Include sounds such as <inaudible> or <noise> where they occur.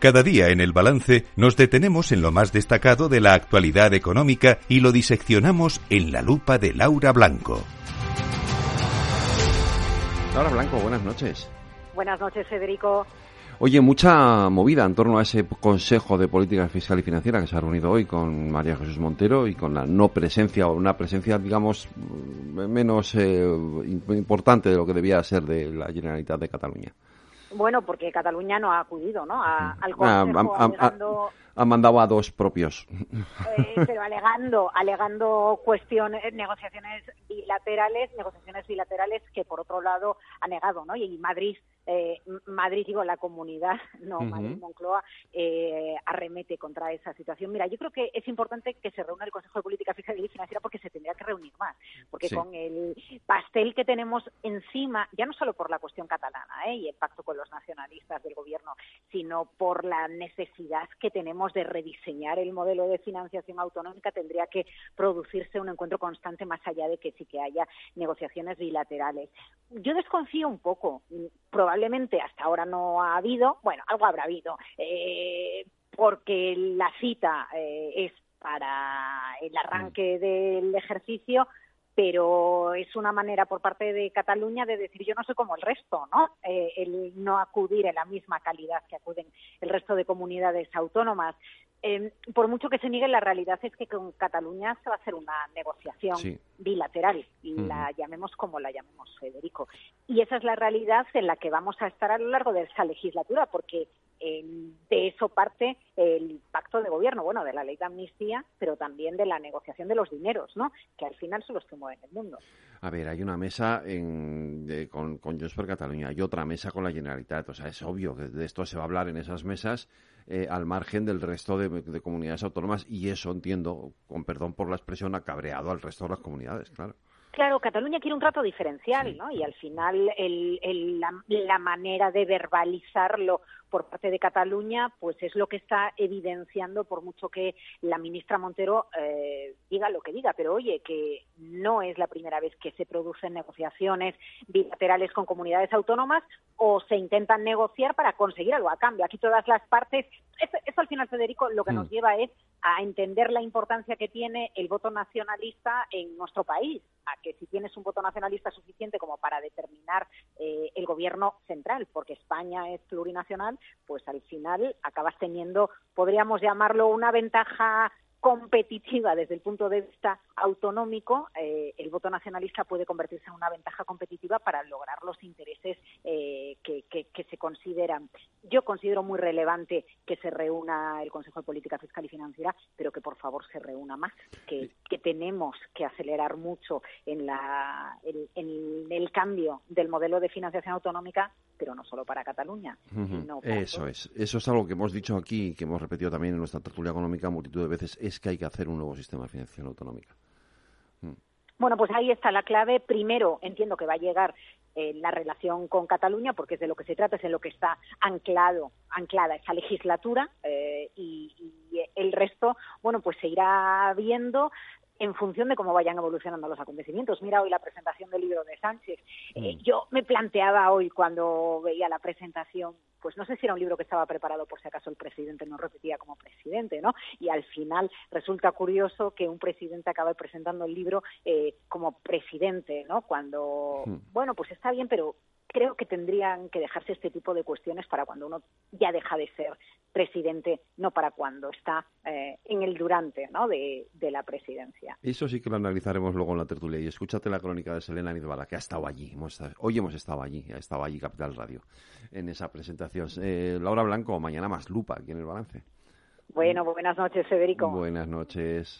Cada día en el balance nos detenemos en lo más destacado de la actualidad económica y lo diseccionamos en la lupa de Laura Blanco. Laura Blanco, buenas noches. Buenas noches, Federico. Oye, mucha movida en torno a ese Consejo de Política Fiscal y Financiera que se ha reunido hoy con María Jesús Montero y con la no presencia o una presencia, digamos, menos eh, importante de lo que debía ser de la Generalitat de Cataluña. Bueno, porque Cataluña no ha acudido, ¿no? al Consejo, ha mandado a dos propios. Eh, pero alegando, alegando cuestiones, negociaciones bilaterales, negociaciones bilaterales que por otro lado ha negado, ¿no? Y Madrid, eh, Madrid digo la comunidad, <laughs> no Madrid Moncloa, eh, arremete contra esa situación. Mira, yo creo que es importante que se reúna el Consejo de Política Fiscal y Financiera porque se tendría que reunir más, porque con el pastel que tenemos encima, ya no solo por la cuestión catalana ¿eh? y el pacto con los nacionalistas del gobierno, sino por la necesidad que tenemos de rediseñar el modelo de financiación autonómica, tendría que producirse un encuentro constante más allá de que sí que haya negociaciones bilaterales. Yo desconfío un poco. Probablemente hasta ahora no ha habido, bueno, algo habrá habido, eh, porque la cita eh, es para el arranque del ejercicio, pero es una manera por parte de Cataluña de decir yo no soy como el resto, ¿no? Eh, el no acudir en la misma calidad que acuden el resto de comunidades autónomas. Eh, por mucho que se niegue, la realidad es que con Cataluña se va a hacer una negociación bilateral, y la llamemos como la llamemos, Federico. Y esa es la realidad en la que vamos a estar a lo largo de esa legislatura, porque de eso parte el pacto de gobierno, bueno, de la ley de amnistía, pero también de la negociación de los dineros, ¿no? Que al final son los que mueven el mundo. A ver, hay una mesa con, con Junts per Cataluña, hay otra mesa con la Generalitat, o sea, es obvio que de esto se va a hablar en esas mesas eh, al margen del resto de, comunidades autónomas y eso entiendo, con perdón por la expresión, ha cabreado al resto de las comunidades, claro. Claro, Cataluña quiere un trato diferencial, ¿no? Y al final la, manera de verbalizarlo por parte de Cataluña, pues es lo que está evidenciando, por mucho que la ministra Montero eh, diga lo que diga, pero oye, que no es la primera vez que se producen negociaciones bilaterales con comunidades autónomas o se intentan negociar para conseguir algo a cambio. Aquí todas las partes, eso, al final, Federico, lo que nos mm. lleva es a entender la importancia que tiene el voto nacionalista en nuestro país, a que si tienes un voto nacionalista suficiente como para determinar eh, el gobierno central, porque España es plurinacional, pues al final acabas teniendo, podríamos llamarlo una ventaja competitiva desde el punto de vista autonómico, eh, el voto nacionalista puede convertirse en una ventaja competitiva para lograr los intereses eh, que, se consideran. Yo considero muy relevante que se reúna el Consejo de Política Fiscal y Financiera, pero que por favor se reúna más, que, tenemos que acelerar mucho en, la, en, el cambio del modelo de financiación autonómica, pero no solo para Cataluña. Eso es, eso es algo que hemos dicho aquí, que hemos repetido también en nuestra tertulia económica multitud de veces es que hay que hacer un nuevo sistema de financiación autonómica. Mm. Bueno, pues ahí está la clave. Primero, entiendo que va a llegar eh, la relación con Cataluña, porque es de lo que se trata, es en lo que está anclado, anclada esa legislatura, eh, y, y, el resto, bueno, pues se irá viendo en función de cómo vayan evolucionando los acontecimientos. Mira hoy la presentación del libro de Sánchez. Eh, mm. yo me planteaba hoy cuando veía la presentación, pues no sé si era un libro que estaba preparado por si acaso el presidente no repetía como presidente, ¿no? Y al final resulta curioso que un presidente acabe presentando el libro eh, como presidente, ¿no? Cuando, mm. bueno, pues está bien, pero creo que tendrían que dejarse este tipo de cuestiones para cuando uno ya deja de ser presidente, no para cuando está eh, en el durante ¿no? de, la presidencia. Eso sí que lo analizaremos luego en la tertulia. Y escúchate la crónica de Selena Nidbala, que ha estado allí. hoy hemos estado allí, ha estado allí Capital Radio, en esa presentación. Eh, Laura Blanco, mañana más lupa aquí en el balance. Bueno, buenas noches, Federico. Buenas noches.